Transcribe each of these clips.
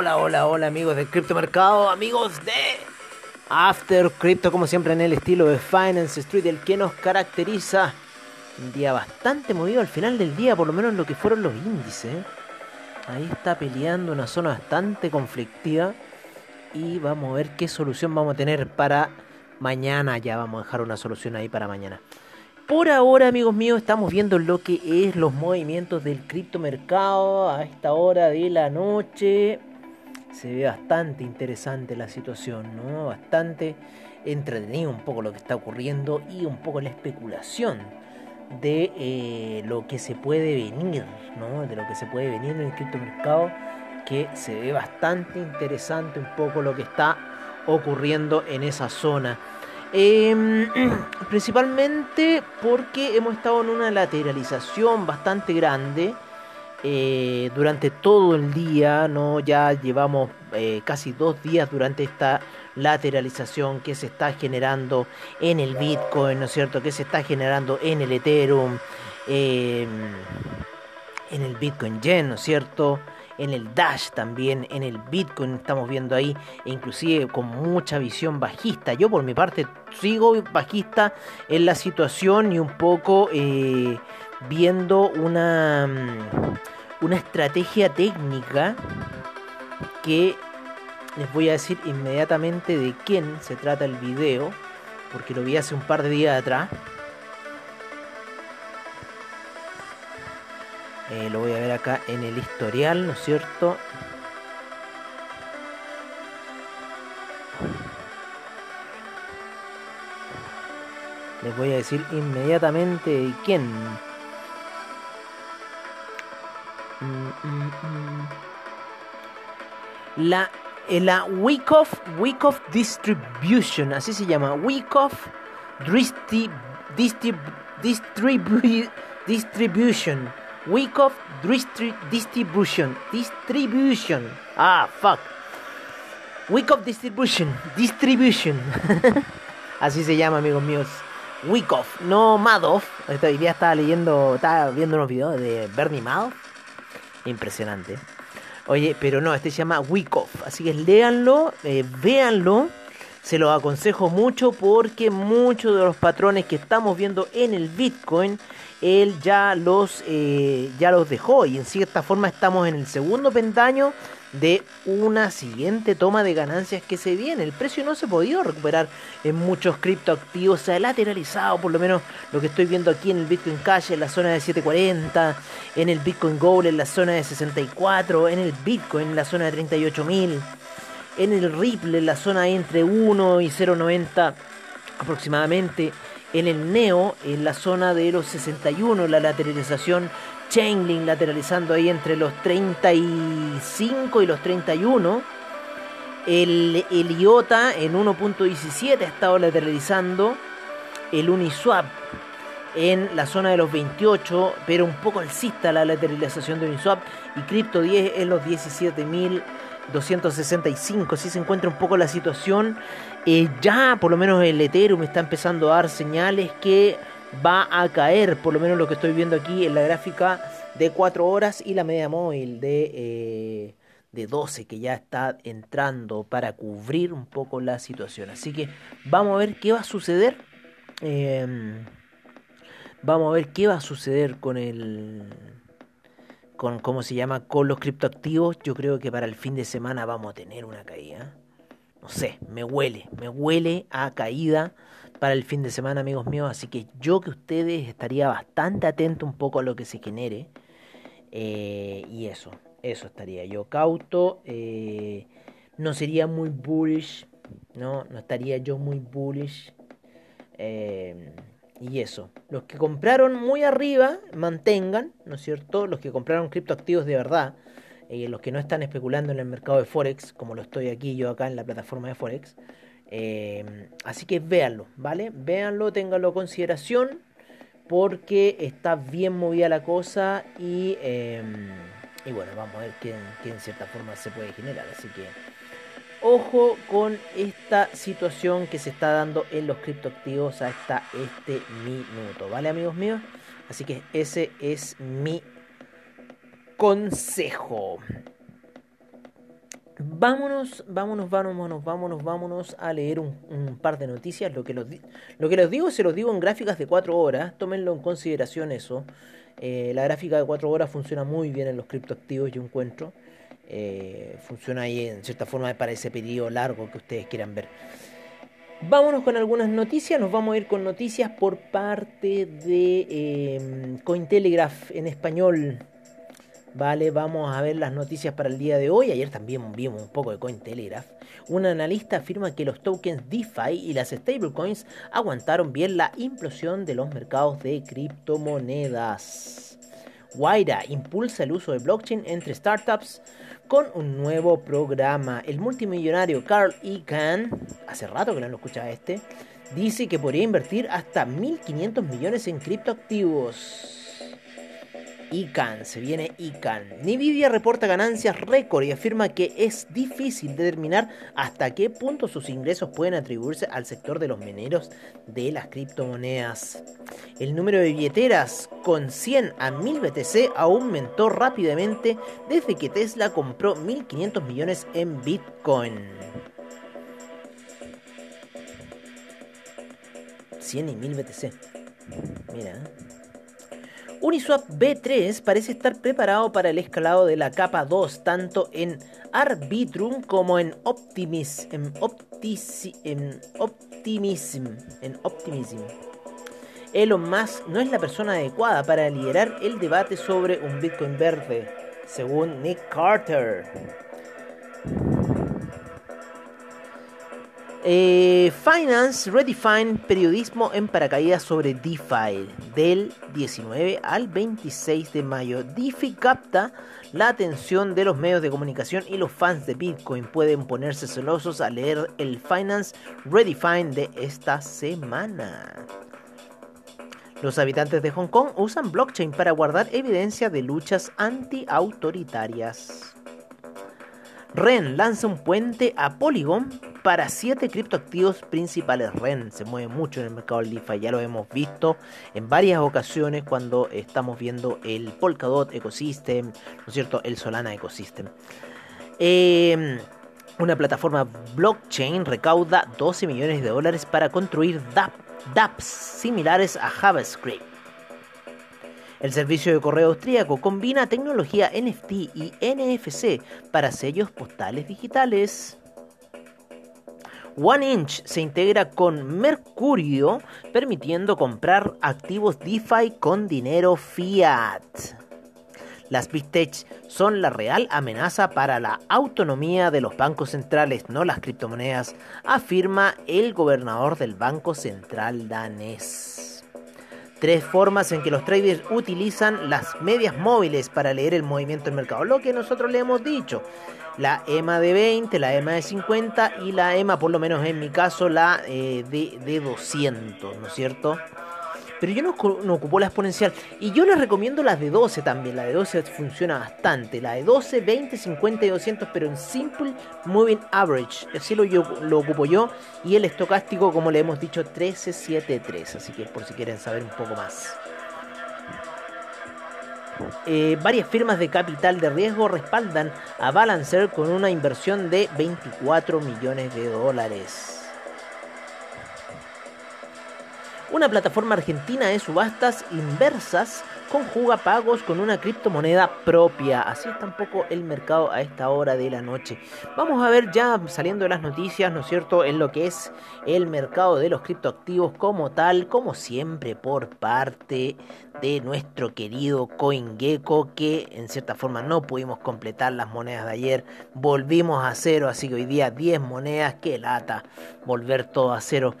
Hola, hola, hola amigos del criptomercado, amigos de After Crypto, como siempre en el estilo de Finance Street, el que nos caracteriza. Un día bastante movido al final del día, por lo menos en lo que fueron los índices. Ahí está peleando una zona bastante conflictiva. Y vamos a ver qué solución vamos a tener para mañana. Ya vamos a dejar una solución ahí para mañana. Por ahora, amigos míos, estamos viendo lo que es los movimientos del criptomercado a esta hora de la noche. Se ve bastante interesante la situación, ¿no? Bastante entretenido un poco lo que está ocurriendo y un poco la especulación de eh, lo que se puede venir, ¿no? De lo que se puede venir en el criptomercado, que se ve bastante interesante un poco lo que está ocurriendo en esa zona. Em, principalmente porque hemos estado en una lateralización bastante grande eh, durante todo el día, ¿no? Ya llevamos eh, casi dos días durante esta lateralización que se está generando en el Bitcoin, ¿no es cierto? Que se está generando en el Ethereum, em, en el Bitcoin Yen, ¿no es cierto? en el Dash también, en el Bitcoin estamos viendo ahí, e inclusive con mucha visión bajista. Yo por mi parte sigo bajista en la situación y un poco eh, viendo una, mm, una estrategia técnica que les voy a decir inmediatamente de quién se trata el video, porque lo vi hace un par de días atrás. Eh, lo voy a ver acá en el historial, ¿no es cierto? Les voy a decir inmediatamente de quién. Mm, mm, mm. La, la Wyckoff, Wyckoff Distribution, así se llama. Wyckoff Distrib, Distribution. Week of Distribution. Distribution. Ah, fuck. Week of Distribution. Distribution. Así se llama, amigos míos. Week of, no Madoff. Esta día estaba leyendo, estaba viendo unos videos de Bernie Madoff. Impresionante. Oye, pero no, este se llama Week of. Así que léanlo, eh, véanlo. Se los aconsejo mucho porque muchos de los patrones que estamos viendo en el Bitcoin él ya los, eh, ya los dejó. Y en cierta forma estamos en el segundo pentaño de una siguiente toma de ganancias que se viene. El precio no se ha podido recuperar en muchos criptoactivos, se ha lateralizado, por lo menos lo que estoy viendo aquí en el Bitcoin Cash en la zona de 740, en el Bitcoin Gold en la zona de 64, en el Bitcoin en la zona de 38.000, en el Ripple en la zona entre 1 y 0.90 aproximadamente en el Neo, en la zona de los 61, la lateralización Chainlink lateralizando ahí entre los 35 y los 31. El, el IOTA en 1.17 ha estado lateralizando. El Uniswap en la zona de los 28, pero un poco alcista la lateralización de Uniswap. Y Crypto 10 en los 17.000 265. Así se encuentra un poco la situación. Eh, ya por lo menos el Ethereum está empezando a dar señales que va a caer. Por lo menos lo que estoy viendo aquí en la gráfica de 4 horas y la media móvil de, eh, de 12 que ya está entrando para cubrir un poco la situación. Así que vamos a ver qué va a suceder. Em, vamos a ver qué va a suceder con el con cómo se llama con los criptoactivos, yo creo que para el fin de semana vamos a tener una caída. No sé, me huele, me huele a caída para el fin de semana, amigos míos. Así que yo que ustedes estaría bastante atento un poco a lo que se genere. Eh, y eso, eso estaría yo cauto. Eh, no sería muy bullish, ¿no? No estaría yo muy bullish. Eh, y eso, los que compraron muy arriba, mantengan, ¿no es cierto? Los que compraron criptoactivos de verdad, eh, los que no están especulando en el mercado de Forex, como lo estoy aquí yo acá en la plataforma de Forex. Eh, así que véanlo, ¿vale? Véanlo, ténganlo en consideración, porque está bien movida la cosa y, em, y bueno, vamos a ver qué, en cierta forma se puede generar. Así que ojo con esta situación que se está dando en los criptoactivos hasta este minuto, ¿vale amigos míos? Así que ese es mi consejo. Vámonos, vámonos, vámonos, vámonos, vámonos a leer un, par de noticias. Lo que, los, lo que les digo se los digo en gráficas de 4 horas. Tómenlo en consideración eso. Eh, la gráfica de 4 horas funciona muy bien en los criptoactivos, yo encuentro. Eh, funciona ahí en cierta forma para ese periodo largo que ustedes quieran ver. Vámonos con algunas noticias. Nos vamos a ir con noticias por parte de eh, Cointelegraph en español. Vale, vamos a ver las noticias para el día de hoy. Ayer también vimos un poco de Cointelegraph. Un analista afirma que los tokens DeFi y las stablecoins aguantaron bien la implosión de los mercados de criptomonedas. Waira impulsa el uso de blockchain entre startups con un nuevo programa. El multimillonario Carl Icahn, hace rato que no lo escuchaba este, dice que podría invertir hasta 1.500 millones en criptoactivos. ICANN, se viene ICANN. Nvidia reporta ganancias récord y afirma que es difícil determinar hasta qué punto sus ingresos pueden atribuirse al sector de los mineros de las criptomonedas. El número de billeteras con 100 a 1000 BTC aumentó rápidamente desde que Tesla compró 1.500 millones en Bitcoin. 100 y 1000 BTC. Mira. Uniswap B3 parece estar preparado para el escalado de la capa 2, tanto en Arbitrum como en Optimism. En, en Optimism. En Optimism. Elon Musk no es la persona adecuada para liderar el debate sobre un Bitcoin verde, según Nick Carter. Eh, Finance Redefine, periodismo en paracaídas sobre DeFi, del 19 al 26 de mayo. DeFi capta la atención de los medios de comunicación y los fans de Bitcoin pueden ponerse celosos al leer el Finance Redefine de esta semana. Los habitantes de Hong Kong usan blockchain para guardar evidencia de luchas anti-autoritarias. REN lanza un puente a Polygon para siete criptoactivos principales. REN se mueve mucho en el mercado DeFi, ya lo hemos visto en varias ocasiones cuando estamos viendo el Polkadot Ecosystem, ¿no es cierto? El Solana Ecosystem. Em, una plataforma blockchain recauda 12 millones de dólares para construir dApps similares a JavaScript. El servicio de correo austríaco combina tecnología NFT y NFC para sellos postales digitales. OneInch se integra con Mercurio, permitiendo comprar activos DeFi con dinero fiat. Las Big Tech son la real amenaza para la autonomía de los bancos centrales, no las criptomonedas, afirma el gobernador del Banco Central danés. Tres formas en que los traders utilizan las medias móviles para leer el movimiento del mercado. Lo que nosotros le hemos dicho. La EMA de 20, la EMA de 50 y la EMA, por lo menos en mi caso, la eh, de, de 200, ¿no es cierto? Pero yo no, no, ocupo la exponencial. Y yo les recomiendo las de 12 también. La de 12 funciona bastante. La de 12, 20, 50 y 200, pero en Simple Moving Average. Así lo, yo, lo ocupo yo. Y el estocástico, como le hemos dicho, 1373. Así que por si quieren saber un poco más. Eh, varias firmas de capital de riesgo respaldan a Balancer con una inversión de 24 millones de dólares. Una plataforma argentina de subastas inversas conjuga pagos con una criptomoneda propia. Así está un poco el mercado a esta hora de la noche. Vamos a ver ya saliendo de las noticias, ¿no es cierto?, en lo que es el mercado de los criptoactivos como tal, como siempre por parte de nuestro querido CoinGecko, que en cierta forma no pudimos completar las monedas de ayer. Volvimos a cero, así que hoy día 10 monedas, que lata volver todo a cero.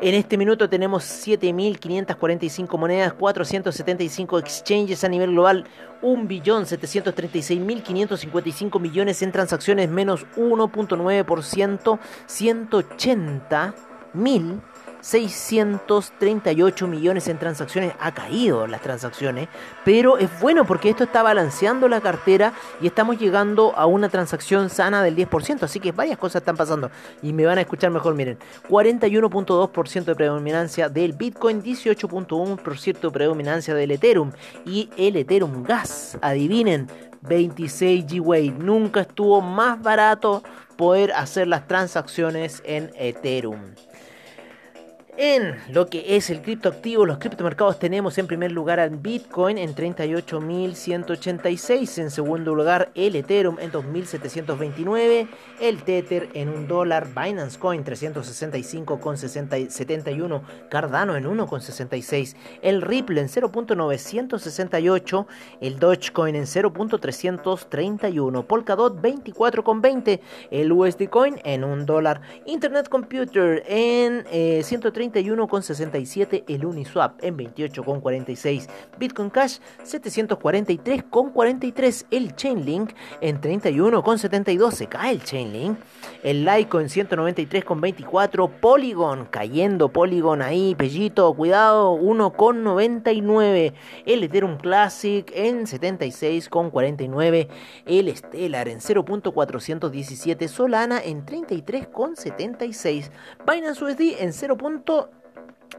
En este minuto tenemos 7.545 monedas, 475 exchanges a nivel global, 1.736.555 millones en transacciones, menos 1.9%, 180.000 638 millones en transacciones. Ha caído las transacciones, pero es bueno porque esto está balanceando la cartera y estamos llegando a una transacción sana del 10%. Así que varias cosas están pasando y me van a escuchar mejor. Miren, 41.2% de predominancia del Bitcoin, 18.1% de predominancia del Ethereum y el Ethereum Gas. Adivinen, 26 GWay. Nunca estuvo más barato poder hacer las transacciones en Ethereum. En lo que es el criptoactivo, los criptomercados tenemos en primer lugar al Bitcoin en 38.186, en segundo lugar el Ethereum en 2.729, el Tether en un dólar, Binance Coin 365,71, Cardano en 1,66, el Ripple en 0.968, el Dogecoin en 0.331, Polkadot 24,20, el USD Coin en un dólar, Internet Computer en 130 eh, 31,67 el Uniswap en 28,46 Bitcoin Cash 743,43 el Chainlink en 31,72 se cae el Chainlink el Laico en 193,24 Polygon cayendo Polygon ahí Pellito cuidado 1,99 el Ethereum Classic en 76,49 el Stellar en 0.417 Solana en 33,76 Binance USD en 0.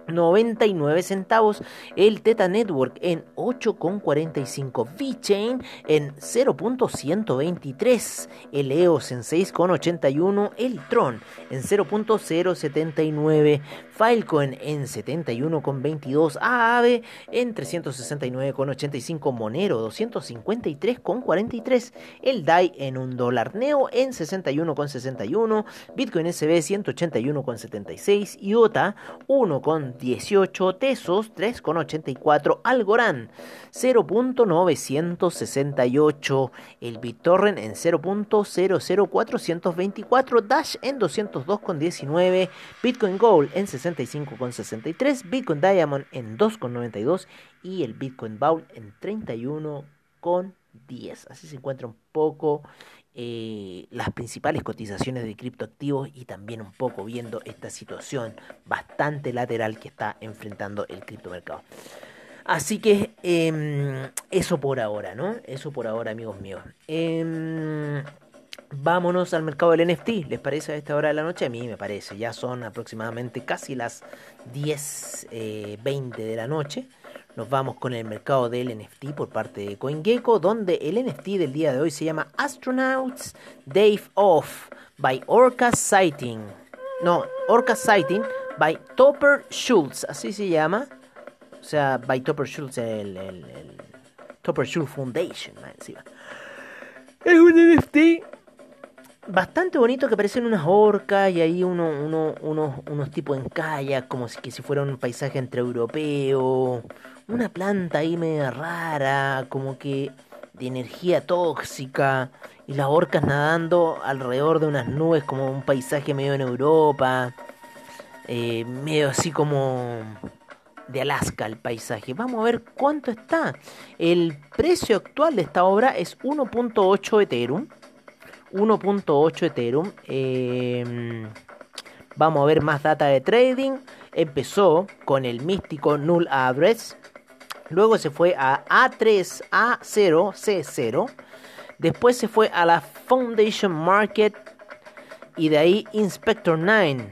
99 centavos, el Teta Network en 8,45, VeChain en 0.123, el EOS en 6,81, el Tron en 0.079, Filecoin en 71,22, AAVE en 369,85, Monero 253,43, el DAI en 1 dólar, Neo en 61,61, Bitcoin SB 181,76, IOTA 1,18, Tesos 3,84, Algorand 0.968, el BitTorrent en 0.00424, Dash en 202,19, Bitcoin Gold en 60 65,63, Bitcoin Diamond en 2,92 y el Bitcoin Bowl en 31,10. Así se encuentra un poco eh, las principales cotizaciones de criptoactivos y también un poco viendo esta situación bastante lateral que está enfrentando el criptomercado. Así que em, eso por ahora, ¿no? Eso por ahora, amigos míos. Em, vámonos al mercado del NFT. ¿Les parece a esta hora de la noche? A mí me parece. Ya son aproximadamente casi las 10.20 eh, de la noche. Nos vamos con el mercado del NFT por parte de CoinGecko, donde el NFT del día de hoy se llama Astronauts Day Off by Orca Sighting. No, Orca Sighting by Topper Schultz, así se llama. O sea, by Topper Schultz, el, el, Topper Schultz Foundation, encima. Es un NFT bastante bonito que parecen unas orcas y ahí uno, unos, unos tipos en kayak, como si que si fuera un paisaje entre europeo, una planta ahí media rara, como que de energía tóxica, y las orcas nadando alrededor de unas nubes como un paisaje medio en Europa, eh, medio así como de Alaska el paisaje. Vamos a ver cuánto está. El precio actual de esta obra es 1.8 Ethereum. 1.8 Ethereum. Em, vamos a ver más data de trading. Empezó con el místico Null Address. Luego se fue a A3A0C0. Después se fue a la Foundation Market. Y de ahí Inspector 9.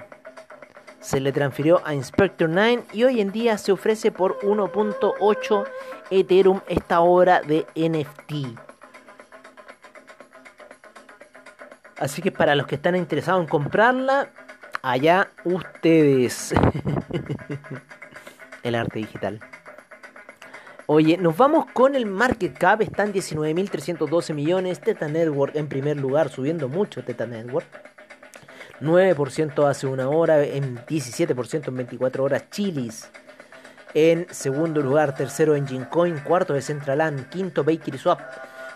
Se le transfirió a Inspector 9 y hoy en día se ofrece por 1.8 Ethereum esta obra de NFT. Así que para los que están interesados en comprarla, allá ustedes. el arte digital. Oye, nos vamos con el market cap, están 19.312 millones, Teta Network en primer lugar, subiendo mucho Teta Network. 9% hace una hora, en 17% en 24 horas, Chilis. En segundo lugar, tercero Engine Coin, cuarto de Centraland, quinto Bakery Swap,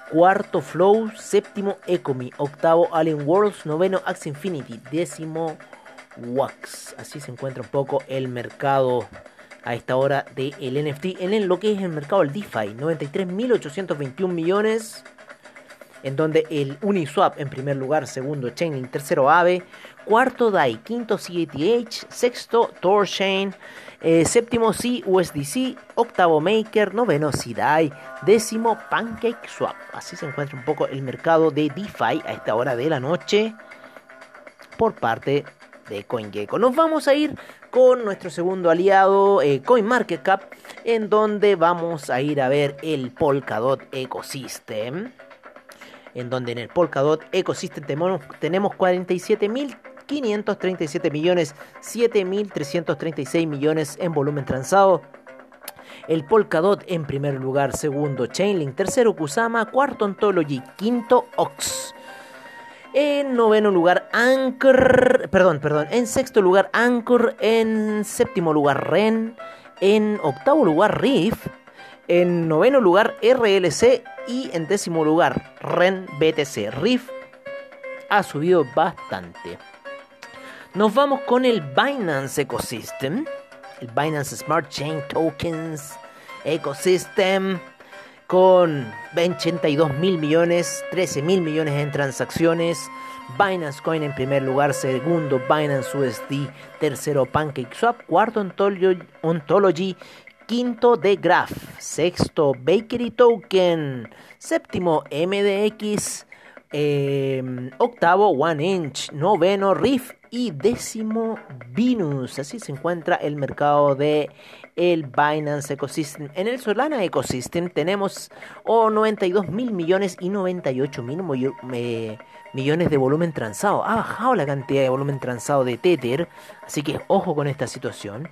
cuarto Flow, séptimo Ecomi, octavo Alien Worlds, noveno Axe Infinity, décimo Wax. Así se encuentra un poco el mercado a esta hora del NFT en lo que es el mercado del DeFi. 93.821 millones. en donde el Uniswap en primer lugar, segundo Chainlink, tercero Aave, cuarto DAI, quinto CATH, sexto Torchain, eh, séptimo CUSDC, octavo Maker, noveno CDAI, décimo PancakeSwap. Así se encuentra un poco el mercado de DeFi a esta hora de la noche por parte de CoinGecko. Nos vamos a ir con nuestro segundo aliado eh, CoinMarketCap, en donde vamos a ir a ver el Polkadot Ecosystem. En donde en el Polkadot Ecosystem tenemos, tenemos 47.537 millones, 7.336 millones en volumen transado. El Polkadot en primer lugar, segundo Chainlink, tercero Kusama, cuarto Ontology, quinto Ox. En noveno lugar, Anchor. Perdón, perdón. En sexto lugar, Anchor. En séptimo lugar, Ren. En octavo lugar, Riff. En noveno lugar, RLC. Y en décimo lugar, Ren BTC. Riff ha subido bastante. Nos vamos con el Binance Ecosystem. El Binance Smart Chain Tokens Ecosystem con 82 mil millones, 13 mil millones en transacciones. Binance Coin en primer lugar, segundo Binance USD, tercero PancakeSwap, cuarto Ontology, quinto The Graph, sexto Bakery Token, séptimo MDX, em, octavo One Inch, noveno Riff y décimo Venus. Así se encuentra el mercado de el Binance Ecosystem. En el Solana Ecosystem tenemos 92 mil millones y 98 mil millones de volumen transado. Ha bajado la cantidad de volumen transado de Tether, así que ojo con esta situación.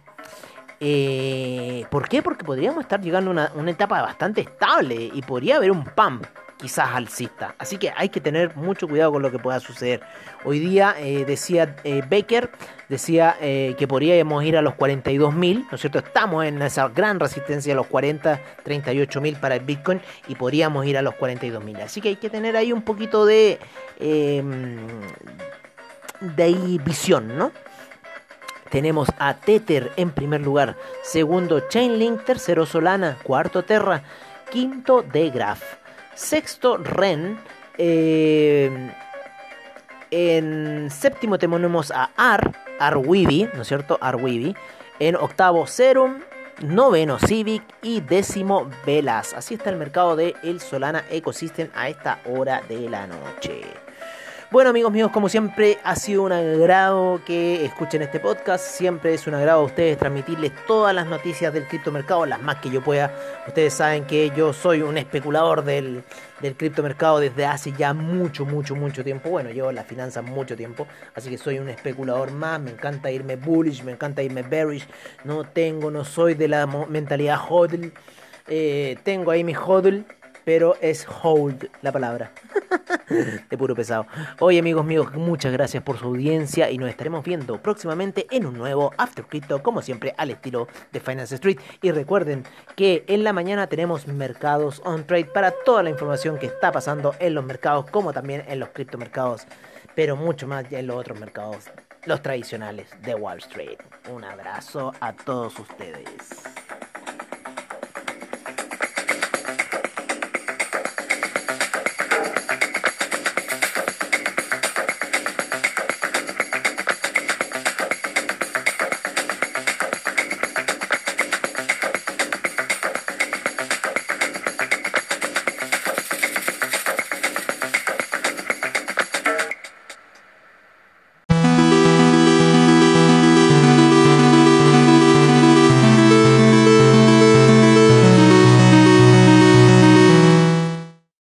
Eh, ¿Por qué? Porque podríamos estar llegando a una, una etapa bastante estable y podría haber un pump quizás alcista. Así que hay que tener mucho cuidado con lo que pueda suceder. Hoy día eh, decía eh, Baker, decía eh, que podríamos ir a los 42.000, ¿no es cierto? Estamos en esa gran resistencia a los 40, 38.000 para el Bitcoin y podríamos ir a los 42.000. Así que hay que tener ahí un poquito de, em, de visión, ¿no? Tenemos a Tether en primer lugar, segundo Chainlink, tercero Solana, cuarto Terra, quinto Degraph. Sexto, Ren. Eh, en séptimo tenemos a Ar, Arwibi, ¿no es cierto? Arwibi. En octavo, Serum. Noveno, Civic. Y décimo, Velas. Así está el mercado de el Solana Ecosystem a esta hora de la noche. Bueno amigos míos, como siempre ha sido un agrado que escuchen este podcast. Siempre es un agrado a ustedes transmitirles todas las noticias del criptomercado, las más que yo pueda. Ustedes saben que yo soy un especulador del, del criptomercado desde hace ya mucho, mucho, mucho tiempo. Bueno, llevo las finanzas mucho tiempo, así que soy un especulador más. Me encanta irme bullish, me encanta irme bearish. No tengo, no soy de la mentalidad hodl. Eh, tengo ahí mi hodl pero es hold la palabra. de puro pesado. Oye, amigos míos, muchas gracias por su audiencia y nos estaremos viendo próximamente en un nuevo After Crypto, como siempre, al estilo de Finance Street. Y recuerden que en la mañana tenemos mercados on trade para toda la información que está pasando en los mercados, como también en los criptomercados, pero mucho más ya en los otros mercados, los tradicionales de Wall Street. Un abrazo a todos ustedes.